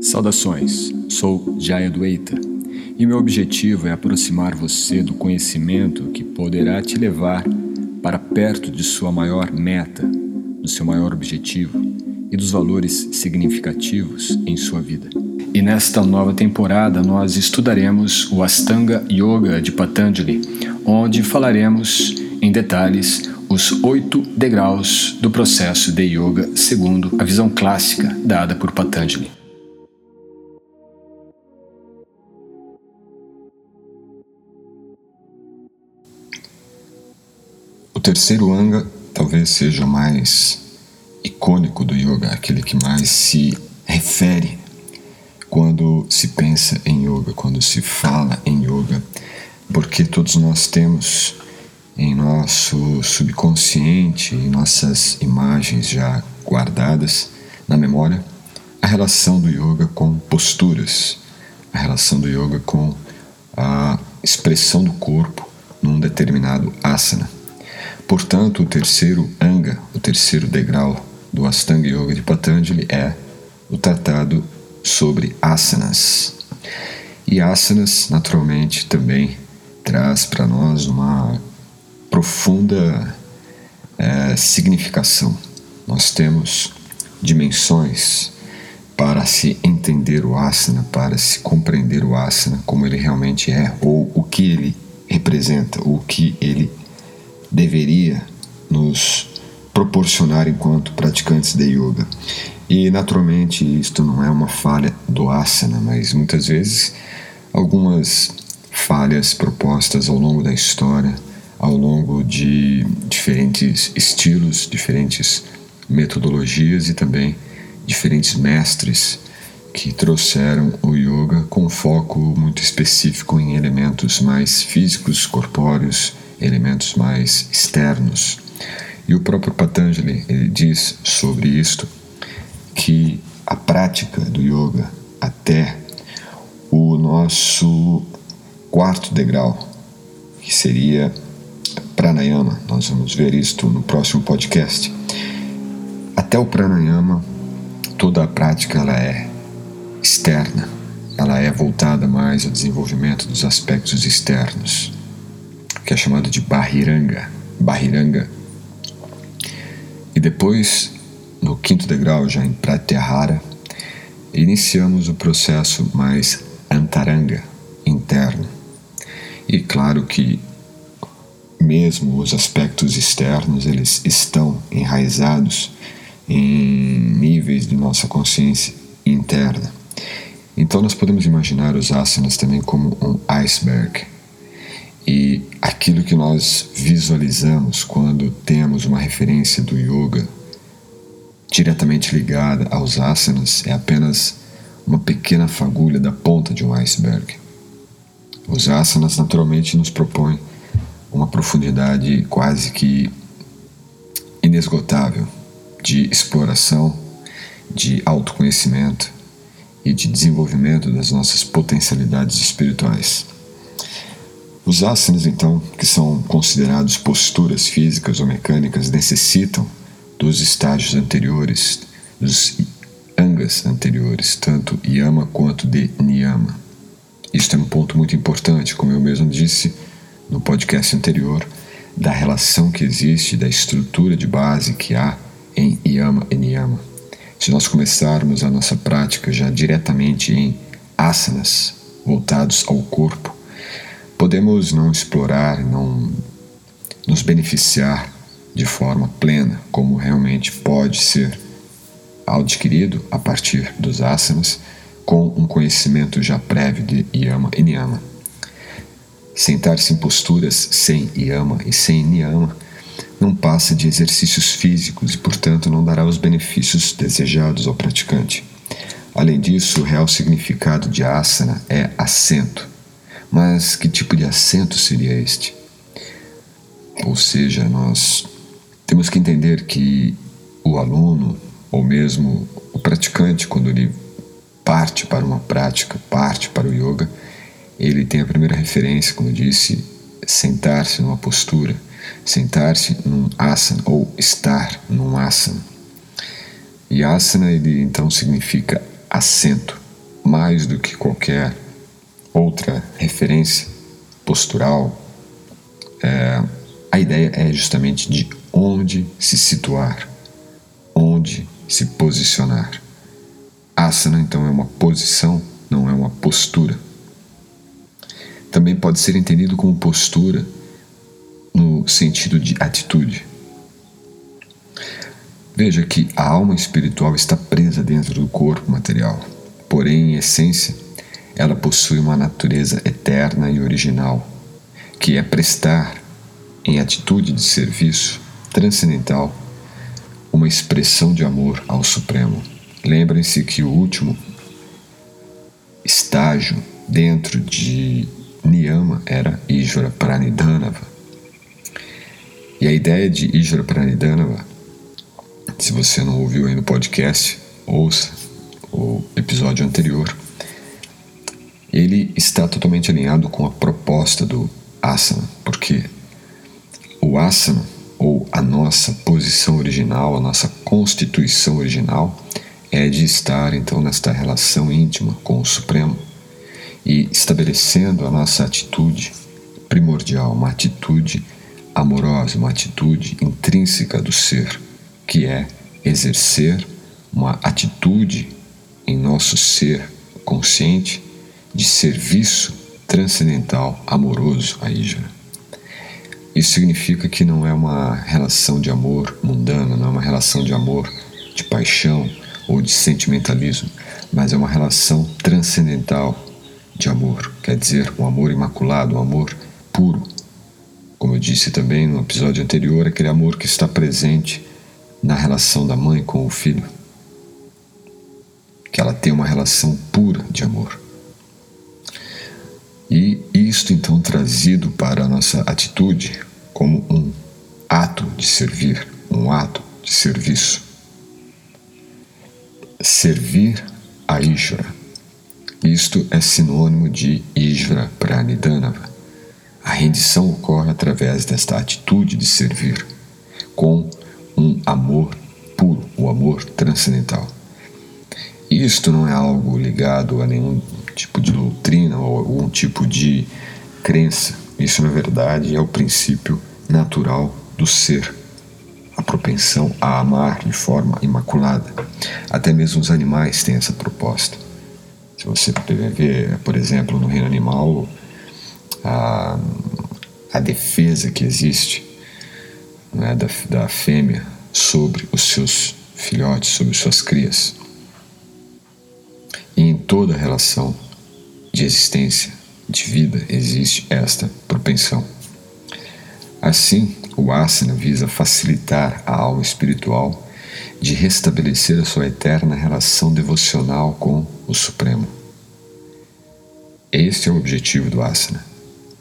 Saudações, sou Jaya Dueita e meu objetivo é aproximar você do conhecimento que poderá te levar para perto de sua maior meta, do seu maior objetivo e dos valores significativos em sua vida. E nesta nova temporada nós estudaremos o Astanga Yoga de Patanjali, onde falaremos em detalhes os oito degraus do processo de yoga segundo a visão clássica dada por Patanjali. Terceiro anga talvez seja o mais icônico do yoga, aquele que mais se refere quando se pensa em yoga, quando se fala em yoga, porque todos nós temos em nosso subconsciente, em nossas imagens já guardadas na memória, a relação do yoga com posturas, a relação do yoga com a expressão do corpo num determinado asana. Portanto, o terceiro anga, o terceiro degrau do Astanga Yoga de Patanjali é o tratado sobre asanas. E asanas, naturalmente, também traz para nós uma profunda é, significação. Nós temos dimensões para se entender o asana, para se compreender o asana como ele realmente é, ou o que ele representa, o que ele deveria nos proporcionar enquanto praticantes de yoga. E naturalmente isto não é uma falha do asana, mas muitas vezes algumas falhas propostas ao longo da história ao longo de diferentes estilos, diferentes metodologias e também diferentes mestres que trouxeram o yoga com foco muito específico em elementos mais físicos, corpóreos, elementos mais externos. E o próprio Patanjali ele diz sobre isto que a prática do yoga até o nosso quarto degrau, que seria pranayama. Nós vamos ver isto no próximo podcast. Até o pranayama, toda a prática ela é externa, ela é voltada mais ao desenvolvimento dos aspectos externos, que é chamado de bahiranga, bahiranga. E depois, no quinto degrau, já em pratyahara, iniciamos o processo mais antaranga, interno. E claro que mesmo os aspectos externos, eles estão enraizados em níveis de nossa consciência interna. Então nós podemos imaginar os asanas também como um iceberg. E aquilo que nós visualizamos quando temos uma referência do yoga diretamente ligada aos asanas é apenas uma pequena fagulha da ponta de um iceberg. Os asanas naturalmente nos propõem uma profundidade quase que inesgotável de exploração, de autoconhecimento e de desenvolvimento das nossas potencialidades espirituais. Os asanas, então, que são considerados posturas físicas ou mecânicas, necessitam dos estágios anteriores, dos angas anteriores, tanto yama quanto de niyama. Isto é um ponto muito importante, como eu mesmo disse no podcast anterior da relação que existe, da estrutura de base que há em Yama e Niyama. Se nós começarmos a nossa prática já diretamente em asanas voltados ao corpo, podemos não explorar, não nos beneficiar de forma plena, como realmente pode ser adquirido a partir dos asanas, com um conhecimento já prévio de Yama e Niyama. Sentar-se em posturas sem yama e sem niyama não passa de exercícios físicos e, portanto, não dará os benefícios desejados ao praticante. Além disso, o real significado de asana é assento. Mas que tipo de assento seria este? Ou seja, nós temos que entender que o aluno, ou mesmo o praticante, quando ele parte para uma prática, parte para o yoga, ele tem a primeira referência, como eu disse, sentar-se numa postura, sentar-se num asana ou estar num asana. E asana ele então significa assento, mais do que qualquer outra referência postural, é, a ideia é justamente de onde se situar, onde se posicionar. Asana, então, é uma posição, não é uma postura. Também pode ser entendido como postura no sentido de atitude. Veja que a alma espiritual está presa dentro do corpo material, porém, em essência, ela possui uma natureza eterna e original, que é prestar, em atitude de serviço transcendental, uma expressão de amor ao Supremo. Lembrem-se que o último estágio dentro de Niyama era Ishvara Pranidhanava. E a ideia de Ishvara Pranidhanava se você não ouviu aí no podcast, ouça o episódio anterior. Está totalmente alinhado com a proposta do asana, porque o asana, ou a nossa posição original, a nossa constituição original, é de estar então nesta relação íntima com o Supremo e estabelecendo a nossa atitude primordial, uma atitude amorosa, uma atitude intrínseca do ser que é exercer uma atitude em nosso ser consciente de serviço transcendental, amoroso a Ijara. Isso significa que não é uma relação de amor mundana, não é uma relação de amor de paixão ou de sentimentalismo, mas é uma relação transcendental de amor, quer dizer, um amor imaculado, um amor puro. Como eu disse também no episódio anterior, aquele amor que está presente na relação da mãe com o filho. Que ela tem uma relação pura de amor. Isto então trazido para a nossa atitude como um ato de servir, um ato de serviço. Servir a Ishvara. Isto é sinônimo de Ishvara Pranidhanava. A rendição ocorre através desta atitude de servir, com um amor puro, o amor transcendental. Isto não é algo ligado a nenhum tipo de doutrina ou algum tipo de crença. Isso, na verdade, é o princípio natural do ser, a propensão a amar de forma imaculada. Até mesmo os animais têm essa proposta. Se você ver, por exemplo, no reino animal, a, a defesa que existe né, da, da fêmea sobre os seus filhotes, sobre suas crias. E em toda relação de existência, de vida, existe esta propensão. Assim, o asana visa facilitar a alma espiritual de restabelecer a sua eterna relação devocional com o Supremo. Este é o objetivo do asana: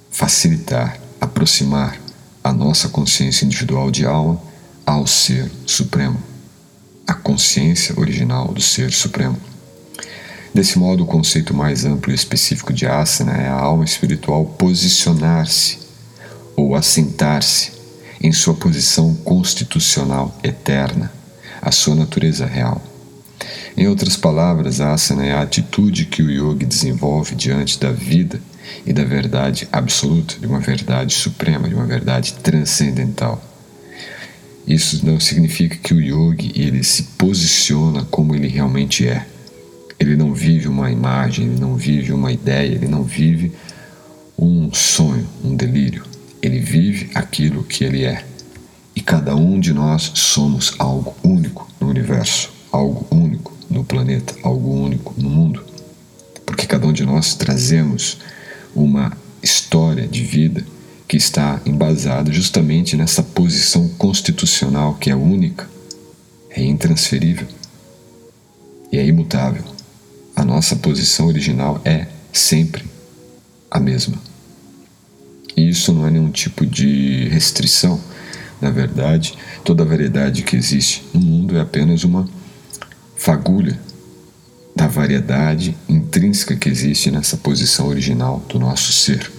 facilitar, aproximar a nossa consciência individual de alma ao Ser Supremo, a consciência original do Ser Supremo. Desse modo, o conceito mais amplo e específico de asana é a alma espiritual posicionar-se ou assentar-se em sua posição constitucional eterna, a sua natureza real. Em outras palavras, a asana é a atitude que o yogi desenvolve diante da vida e da verdade absoluta, de uma verdade suprema, de uma verdade transcendental. Isso não significa que o yogi ele se posiciona como ele realmente é. Ele não vive uma imagem, ele não vive uma ideia, ele não vive um sonho, um delírio. Ele vive aquilo que ele é. E cada um de nós somos algo único no universo, algo único no planeta, algo único no mundo. Porque cada um de nós trazemos uma história de vida que está embasada justamente nessa posição constitucional que é única, é intransferível e é imutável. A nossa posição original é sempre a mesma. E isso não é nenhum tipo de restrição. Na verdade, toda a variedade que existe no mundo é apenas uma fagulha da variedade intrínseca que existe nessa posição original do nosso ser.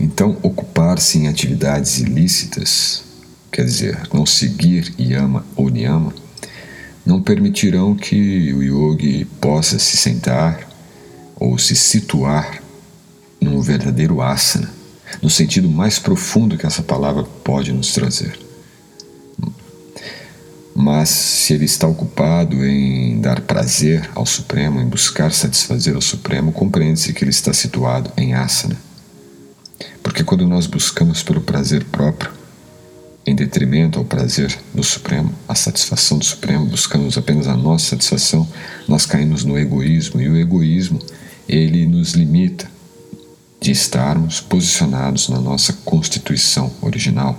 Então, ocupar-se em atividades ilícitas, quer dizer, não seguir yama ou niyama, não permitirão que o yogi possa se sentar ou se situar num verdadeiro asana, no sentido mais profundo que essa palavra pode nos trazer. Mas se ele está ocupado em dar prazer ao Supremo, em buscar satisfazer ao Supremo, compreende-se que ele está situado em asana. Porque quando nós buscamos pelo prazer próprio, em detrimento ao prazer do Supremo, a satisfação do Supremo, buscamos apenas a nossa satisfação, nós caímos no egoísmo e o egoísmo ele nos limita de estarmos posicionados na nossa constituição original,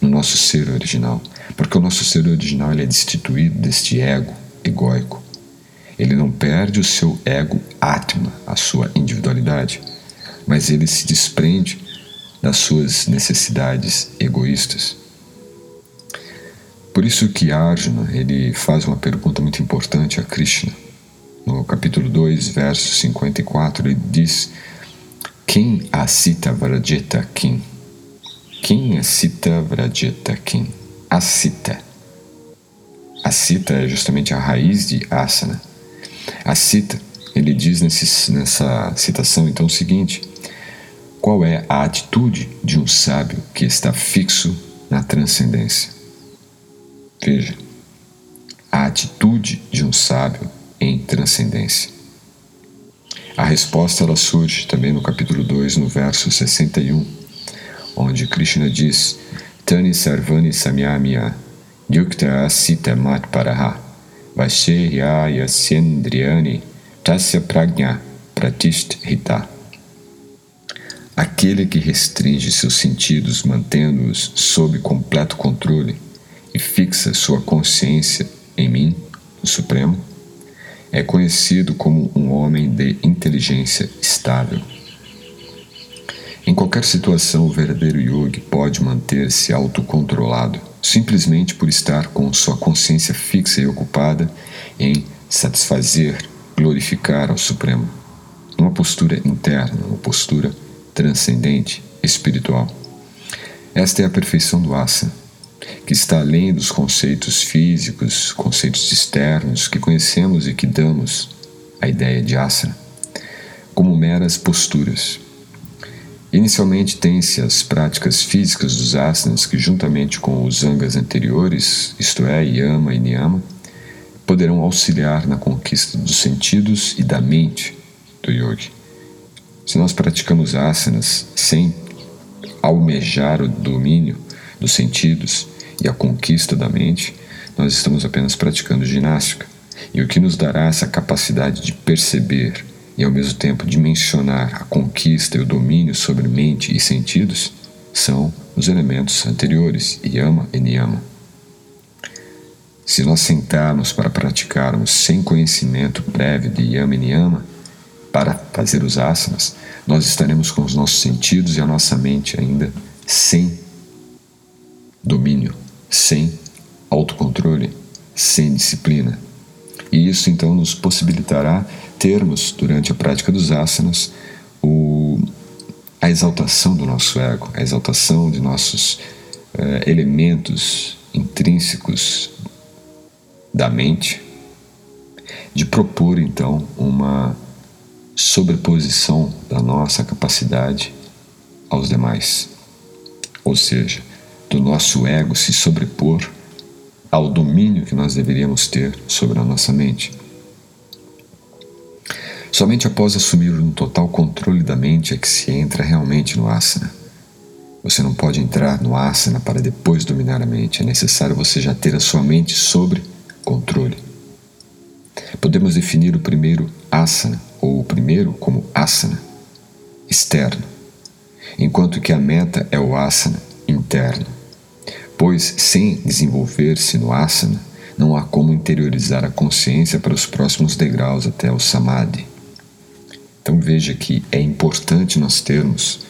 no nosso ser original, porque o nosso ser original ele é destituído deste ego egóico. Ele não perde o seu ego atma, a sua individualidade, mas ele se desprende das suas necessidades egoístas por isso que Arjuna ele faz uma pergunta muito importante a Krishna. No capítulo 2, verso 54, ele diz: Quem asita vrajeta kim? Quem asita vrajeta kim? Asita. Asita é justamente a raiz de asana. Asita, ele diz nesse, nessa citação então o seguinte: Qual é a atitude de um sábio que está fixo na transcendência? Veja, a atitude de um sábio em transcendência. A resposta ela surge também no capítulo 2, no verso 61, onde Krishna diz: Tani sarvani samyamya yukta asita mat paraha vashehya yasyendriyani tasya pragnya pratisthita. Aquele que restringe seus sentidos mantendo-os sob completo controle e fixa sua consciência em mim, o Supremo, é conhecido como um homem de inteligência estável. Em qualquer situação, o verdadeiro yogi pode manter-se autocontrolado simplesmente por estar com sua consciência fixa e ocupada em satisfazer, glorificar ao Supremo. Uma postura interna, uma postura transcendente, espiritual. Esta é a perfeição do asana que está além dos conceitos físicos, conceitos externos que conhecemos e que damos à ideia de asana, como meras posturas. Inicialmente tem-se as práticas físicas dos asanas que, juntamente com os angas anteriores, isto é, yama e niyama, poderão auxiliar na conquista dos sentidos e da mente do yogi. Se nós praticamos asanas sem almejar o domínio dos sentidos, e a conquista da mente, nós estamos apenas praticando ginástica. E o que nos dará essa capacidade de perceber e ao mesmo tempo dimensionar a conquista e o domínio sobre mente e sentidos são os elementos anteriores, yama e niyama. Se nós sentarmos para praticarmos sem conhecimento prévio de yama e niyama, para fazer os asanas, nós estaremos com os nossos sentidos e a nossa mente ainda sem domínio sem autocontrole, sem disciplina. E isso então nos possibilitará termos, durante a prática dos asanas, o, a exaltação do nosso ego, a exaltação de nossos eh, elementos intrínsecos da mente, de propor então uma sobreposição da nossa capacidade aos demais. Ou seja, do nosso ego se sobrepor ao domínio que nós deveríamos ter sobre a nossa mente. Somente após assumir um total controle da mente é que se entra realmente no asana. Você não pode entrar no asana para depois dominar a mente, é necessário você já ter a sua mente sobre controle. Podemos definir o primeiro asana, ou o primeiro como asana, externo, enquanto que a meta é o asana interno pois sem desenvolver-se no asana, não há como interiorizar a consciência para os próximos degraus até o samadhi. Então veja que é importante nós termos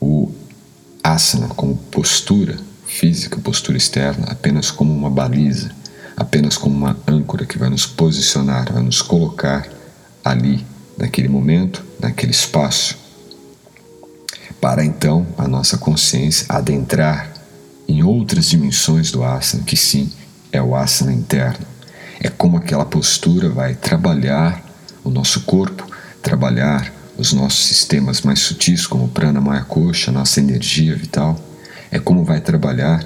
o asana como postura física, postura externa, apenas como uma baliza, apenas como uma âncora que vai nos posicionar, vai nos colocar ali, naquele momento, naquele espaço, para então a nossa consciência adentrar em outras dimensões do asana, que sim é o asana interno, É como aquela postura vai trabalhar o nosso corpo, trabalhar os nossos sistemas mais sutis, como o prana, maya, kosha, nossa energia vital. É como vai trabalhar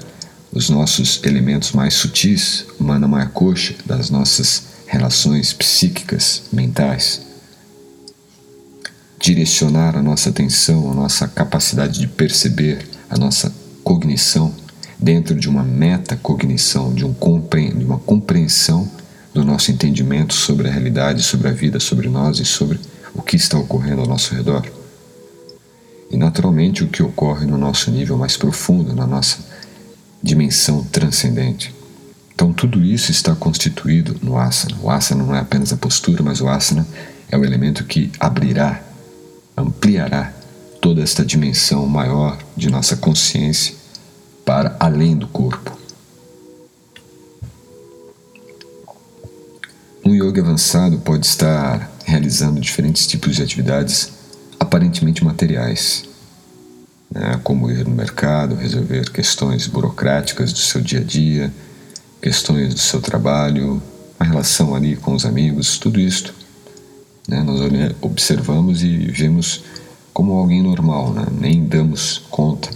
os nossos elementos mais sutis, mana, maya, kosha, das nossas relações psíquicas, mentais. Direcionar a nossa atenção, a nossa capacidade de perceber, a nossa cognição dentro de uma metacognição, de, um de uma compreensão do nosso entendimento sobre a realidade, sobre a vida, sobre nós e sobre o que está ocorrendo ao nosso redor. E naturalmente o que ocorre no nosso nível mais profundo, na nossa dimensão transcendente. Então tudo isso está constituído no asana. O asana não é apenas a postura, mas o asana é o elemento que abrirá, ampliará toda esta dimensão maior de nossa consciência para além do corpo. Um yoga avançado pode estar realizando diferentes tipos de atividades aparentemente materiais, né, como ir no mercado, resolver questões burocráticas do seu dia a dia, questões do seu trabalho, a relação ali com os amigos, tudo isto. Né, nós observamos e vemos como alguém normal, né, nem damos conta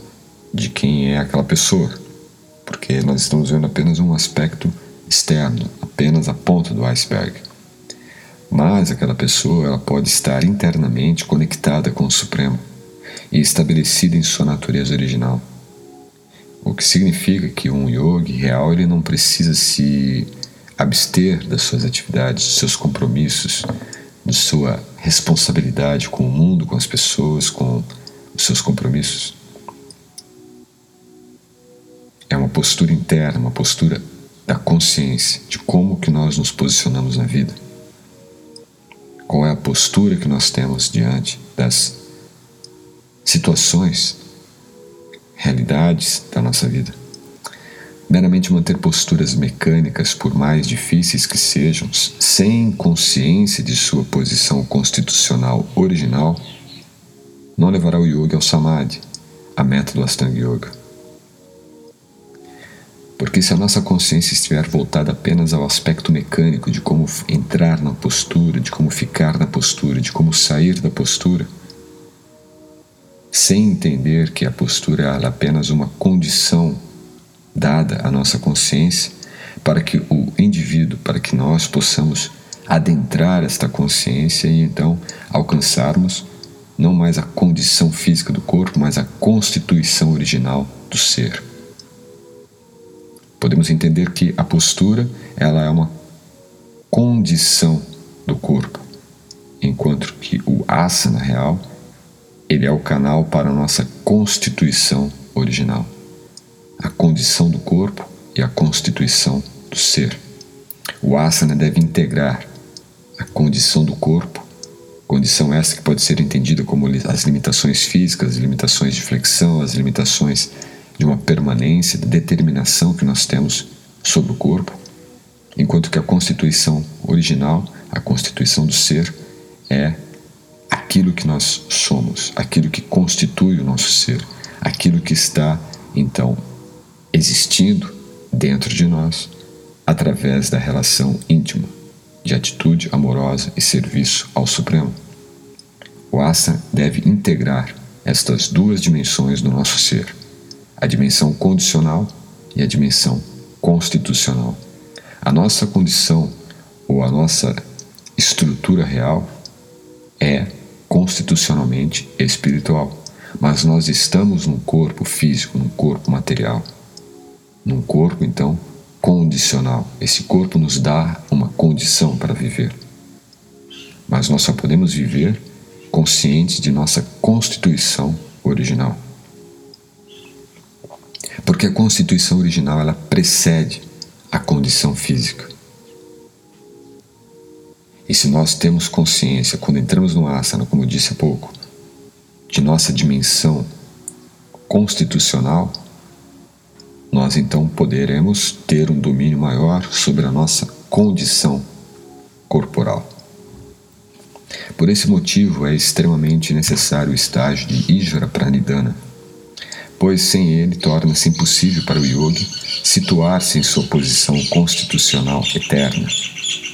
de quem é aquela pessoa, porque nós estamos vendo apenas um aspecto externo, apenas a ponta do iceberg. Mas aquela pessoa ela pode estar internamente conectada com o Supremo e estabelecida em sua natureza original. O que significa que um yogi real ele não precisa se abster das suas atividades, dos seus compromissos, da sua responsabilidade com o mundo, com as pessoas, com os seus compromissos. É uma postura interna, uma postura da consciência de como que nós nos posicionamos na vida. Qual é a postura que nós temos diante das situações, realidades da nossa vida. Meramente manter posturas mecânicas, por mais difíceis que sejam, sem consciência de sua posição constitucional original, não levará o yoga ao samadhi, a meta do Astanga Yoga. Porque se a nossa consciência estiver voltada apenas ao aspecto mecânico de como entrar na postura, de como ficar na postura, de como sair da postura, sem entender que a postura é apenas uma condição dada à nossa consciência para que o indivíduo, para que nós possamos adentrar esta consciência e então alcançarmos não mais a condição física do corpo, mas a constituição original do ser. Podemos entender que a postura ela é uma condição do corpo, enquanto que o asana real ele é o canal para a nossa constituição original, a condição do corpo e a constituição do ser. O asana deve integrar a condição do corpo, condição essa que pode ser entendida como as limitações físicas, as limitações de flexão, as limitações de uma permanência, de determinação que nós temos sobre o corpo, enquanto que a constituição original, a constituição do ser, é aquilo que nós somos, aquilo que constitui o nosso ser, aquilo que está, então, existindo dentro de nós através da relação íntima de atitude amorosa e serviço ao Supremo. O asa deve integrar estas duas dimensões do nosso ser a dimensão condicional e a dimensão constitucional. A nossa condição ou a nossa estrutura real é constitucionalmente espiritual, mas nós estamos num corpo físico, num corpo material, num corpo então condicional. Esse corpo nos dá uma condição para viver, mas nós só podemos viver conscientes de nossa constituição original. Porque a constituição original ela precede a condição física. E se nós temos consciência, quando entramos no asana, como eu disse há pouco, de nossa dimensão constitucional, nós então poderemos ter um domínio maior sobre a nossa condição corporal. Por esse motivo é extremamente necessário o estágio de Ijvara Pranidhana, pois sem ele torna-se impossível para o yogi situar-se em sua posição constitucional eterna,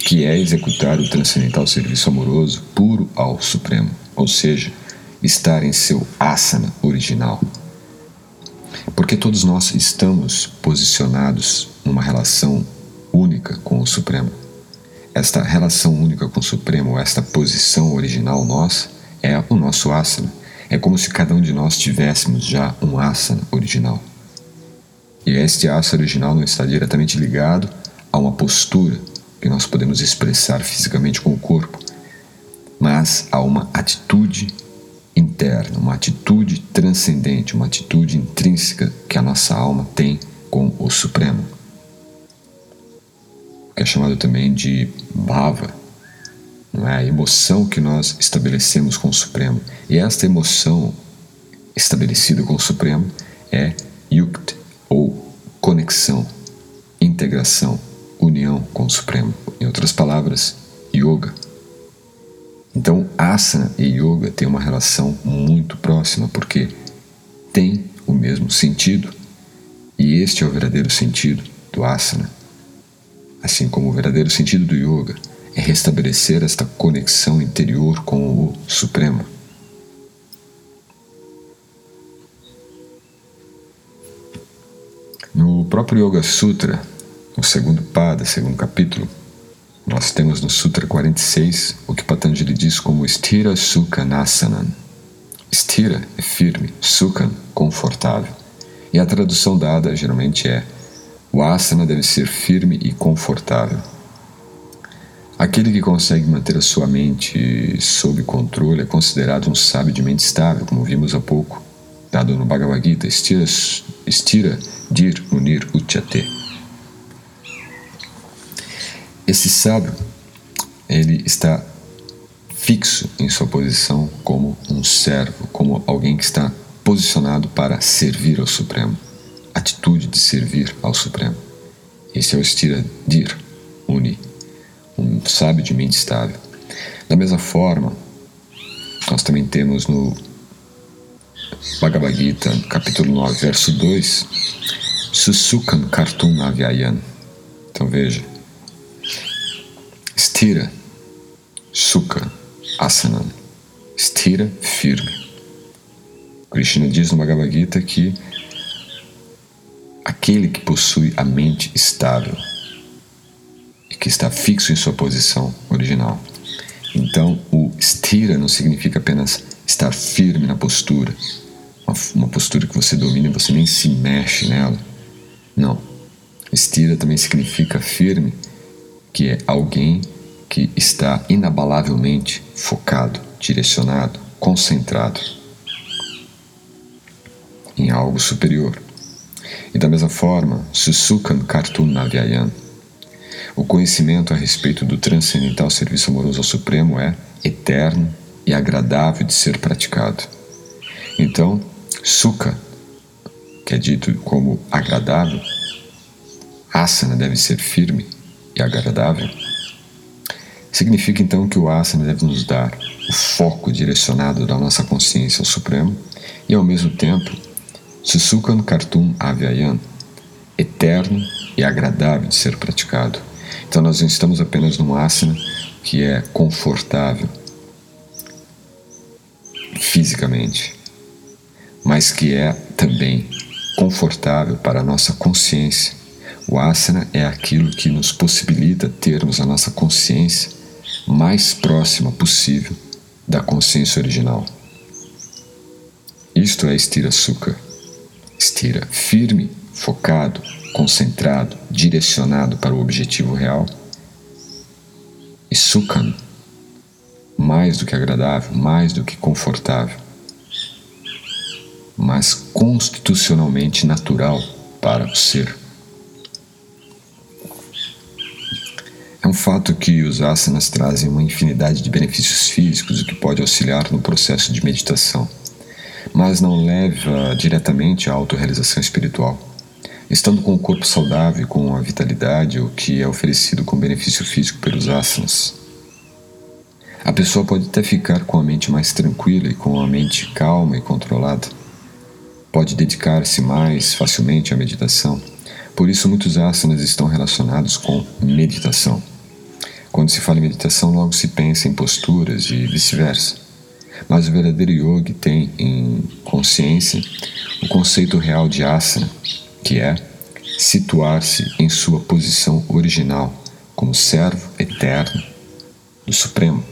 que é executar o transcendental serviço amoroso puro ao Supremo, ou seja, estar em seu asana original. Porque todos nós estamos posicionados numa relação única com o Supremo. Esta relação única com o Supremo, esta posição original nossa, é o nosso asana. É como se cada um de nós tivéssemos já um asana original. E este asana original não está diretamente ligado a uma postura que nós podemos expressar fisicamente com o corpo, mas a uma atitude interna, uma atitude transcendente, uma atitude intrínseca que a nossa alma tem com o Supremo, que é chamado também de bhava, não é? a emoção que nós estabelecemos com o Supremo. E esta emoção estabelecida com o Supremo é yukti, ou conexão, integração, união com o Supremo. Em outras palavras, yoga. Então, asana e yoga têm uma relação muito próxima, porque tem o mesmo sentido. E este é o verdadeiro sentido do asana. Assim como o verdadeiro sentido do yoga é restabelecer esta conexão interior com o Supremo. No próprio Yoga Sutra, no segundo pada, segundo capítulo, nós temos no Sutra 46 o que Patanjali diz como Stira Sukha Nasanan. Stira é firme, Sukhan, confortável. E a tradução dada geralmente é: o asana deve ser firme e confortável. Aquele que consegue manter a sua mente sob controle é considerado um sábio de mente estável, como vimos há pouco, dado no Bhagavad Gita, Stira, stira Dir Munir Uchate. Esse sábio, ele está fixo em sua posição como um servo, como alguém que está posicionado para servir ao Supremo, atitude de servir ao Supremo. Esse é o Stira Dir Uni, sábio de mente estável. Da mesma forma, nós também temos no Bhagavad Gita, capítulo 9, verso 2, Susukan Kartum Avyayan. Então veja, Stira, Sukha, Asana. Stira, firme. Krishna diz no Bhagavad Gita que aquele que possui a mente estável que está fixo em sua posição original. Então, o stira não significa apenas estar firme na postura, uma, uma postura que você domina e você nem se mexe nela. Não. Stira também significa firme, que é alguém que está inabalavelmente focado, direcionado, concentrado em algo superior. E da mesma forma, Susukan Kartun Navyayan, o conhecimento a respeito do transcendental serviço amoroso ao Supremo é eterno e agradável de ser praticado. Então, Sukha, que é dito como agradável, asana deve ser firme e agradável, Significa então que o asana deve nos dar o foco direcionado da nossa consciência ao Supremo e, ao mesmo tempo, Susukan Kartum Avyayan, eterno e agradável de ser praticado. Então, nós estamos apenas num asana que é confortável fisicamente, mas que é também confortável para a nossa consciência. O asana é aquilo que nos possibilita termos a nossa consciência mais próxima possível da consciência original. Isto é estira sukha. Estira firme, focado, concentrado, direcionado para o objetivo real. E sukhan, mais do que agradável, mais do que confortável, mas constitucionalmente natural para o ser. É um fato que os asanas trazem uma infinidade de benefícios físicos, o que pode auxiliar no processo de meditação, mas não leva diretamente à autorrealização espiritual. Estando com o corpo saudável com a vitalidade, o que é oferecido como benefício físico pelos asanas. A pessoa pode até ficar com a mente mais tranquila e com a mente calma e controlada. pode dedicar-se mais facilmente à meditação. Por isso, muitos asanas estão relacionados com meditação. Quando se fala em meditação, logo se pensa em posturas e vice-versa. Mas o verdadeiro yogi tem em consciência o conceito real de asana, que é situar-se em sua posição original como servo eterno do Supremo,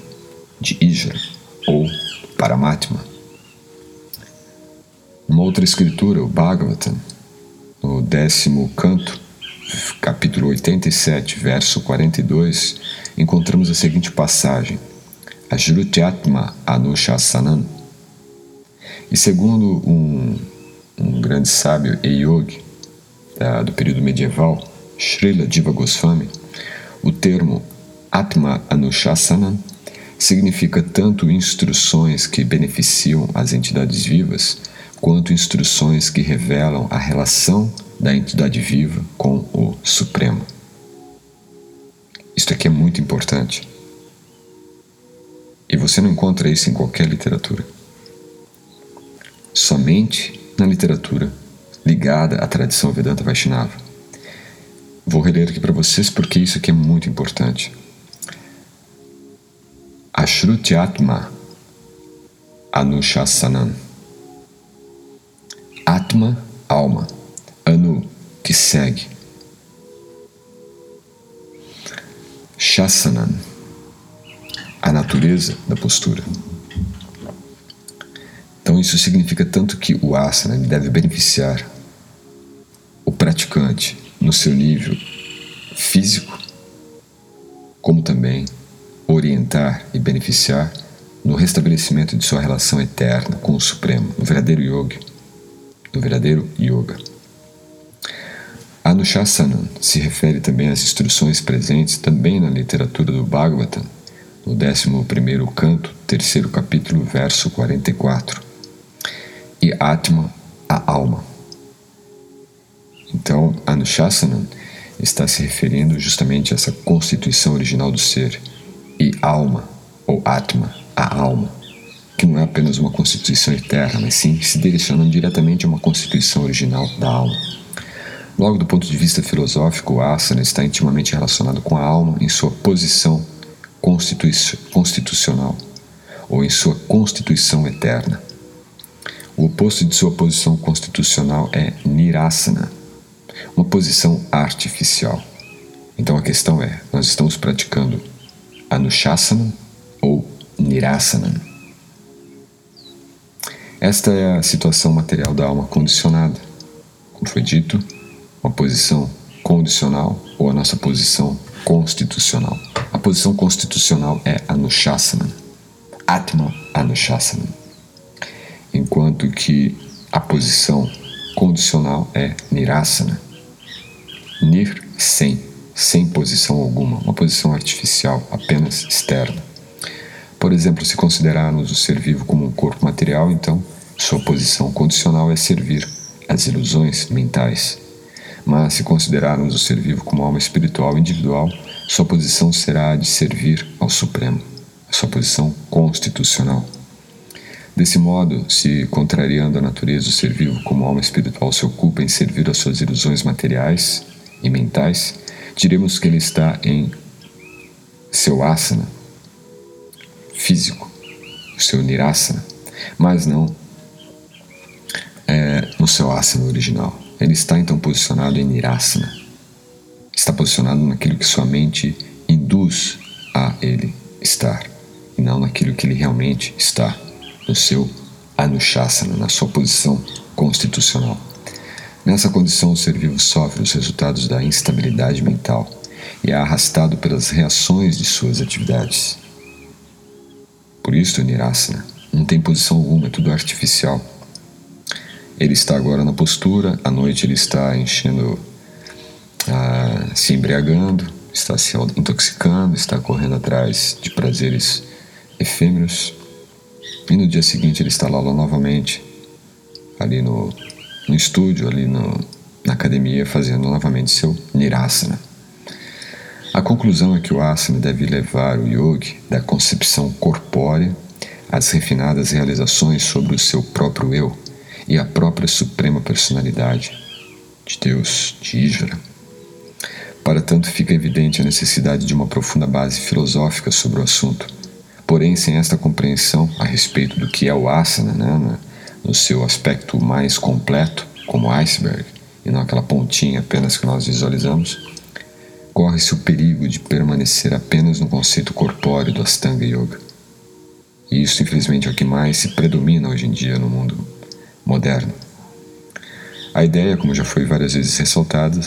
de Ijara ou Paramatma. Uma outra escritura, o Bhagavatam, no décimo canto, capítulo 87, verso 42, encontramos a seguinte passagem: Ajrutyatma Anushasanam. E segundo um, um grande sábio e yogi da, do período medieval, Srila Diva Goswami, o termo Atma Anushasana significa tanto instruções que beneficiam as entidades vivas, quanto instruções que revelam a relação da entidade viva com o Supremo. Isto aqui é muito importante. E você não encontra isso em qualquer literatura. Somente na literatura ligada à tradição Vedanta Vaishnava. Vou reler aqui para vocês porque isso aqui é muito importante. Ashrutyatma Anushasanam. Atma, alma. Anu, que segue. Shasanan, a natureza da postura. Então isso significa tanto que o asana deve beneficiar praticante no seu nível físico, como também orientar e beneficiar no restabelecimento de sua relação eterna com o Supremo, no verdadeiro yoga, no verdadeiro yoga. Anushasanan se refere também às instruções presentes também na literatura do Bhagavatam, no 11 canto, terceiro capítulo, verso 44. E Atma, a alma. Então, Anushasanan está se referindo justamente a essa constituição original do ser, e alma, ou Atma, a alma, que não é apenas uma constituição eterna, mas sim se direcionando diretamente a uma constituição original da alma. Logo, do ponto de vista filosófico, o asana está intimamente relacionado com a alma em sua posição constitucional ou em sua constituição eterna. O oposto de sua posição constitucional é nirasana, uma posição artificial. Então a questão é: nós estamos praticando Anushasana ou Nirasana? Esta é a situação material da alma condicionada. Como foi dito, uma posição condicional ou a nossa posição constitucional. A posição constitucional é Anushasana, Atma Anushasana, enquanto que a posição condicional é Nirasana, Nir sem, sem posição alguma, uma posição artificial, apenas externa. Por exemplo, se considerarmos o ser vivo como um corpo material, então sua posição condicional é servir às ilusões mentais. Mas se considerarmos o ser vivo como alma espiritual individual, sua posição será a de servir ao Supremo, a sua posição constitucional. Desse modo, se contrariando a natureza do ser vivo como alma espiritual se ocupa em servir às suas ilusões materiais, e mentais, diremos que ele está em seu asana físico, o seu nirasana, mas não é, no seu asana original. Ele está então posicionado em nirasana, está posicionado naquilo que sua mente induz a ele estar, e não naquilo que ele realmente está, no seu anushasana, na sua posição constitucional. Nessa condição, o ser vivo sofre os resultados da instabilidade mental e é arrastado pelas reações de suas atividades. Por isso, o Nirasana não tem posição alguma, é tudo artificial. Ele está agora na postura, à noite ele está enchendo, ah, se embriagando, está se intoxicando, está correndo atrás de prazeres efêmeros. E no dia seguinte ele está lá, lá novamente, ali no no estúdio, ali no, na academia, fazendo novamente seu Nirasana. A conclusão é que o asana deve levar o yogi da concepção corpórea às refinadas realizações sobre o seu próprio eu e a própria suprema personalidade de Deus, de Ishvara. Para tanto, fica evidente a necessidade de uma profunda base filosófica sobre o assunto. Porém, sem esta compreensão a respeito do que é o asana, né, no seu aspecto mais completo, como iceberg, e não aquela pontinha apenas que nós visualizamos, corre-se o perigo de permanecer apenas no conceito corpóreo do Astanga Yoga. E isso, infelizmente, é o que mais se predomina hoje em dia no mundo moderno. A ideia, como já foi várias vezes ressaltada,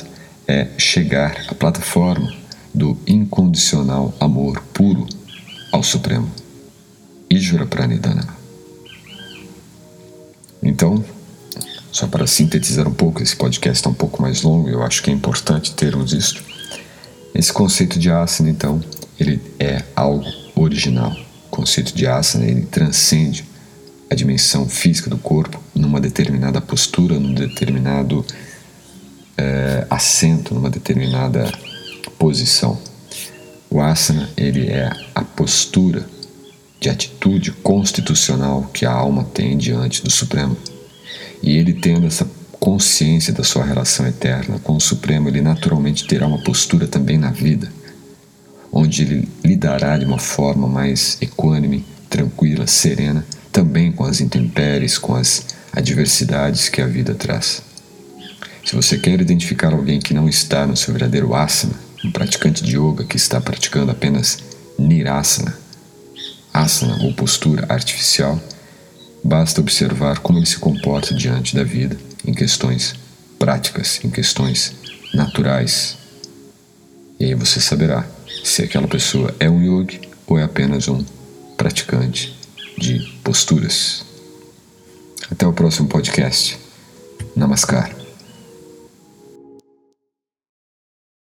é chegar à plataforma do incondicional amor puro ao Supremo. Ijura Pranidhana. Então, só para sintetizar um pouco, esse podcast está um pouco mais longo, eu acho que é importante termos isso. Esse conceito de asana, então, ele é algo original. O conceito de asana, ele transcende a dimensão física do corpo numa determinada postura, num determinado é, assento, numa determinada posição. O asana ele é a postura de atitude constitucional que a alma tem diante do Supremo. E ele tendo essa consciência da sua relação eterna com o Supremo, ele naturalmente terá uma postura também na vida, onde ele lidará de uma forma mais equânime, tranquila, serena, também com as intempéries, com as adversidades que a vida traz. Se você quer identificar alguém que não está no seu verdadeiro asana, um praticante de yoga que está praticando apenas nirasana, asana ou postura artificial, basta observar como ele se comporta diante da vida em questões práticas, em questões naturais. E aí você saberá se aquela pessoa é um yogi ou é apenas um praticante de posturas. Até o próximo podcast. Namaskar.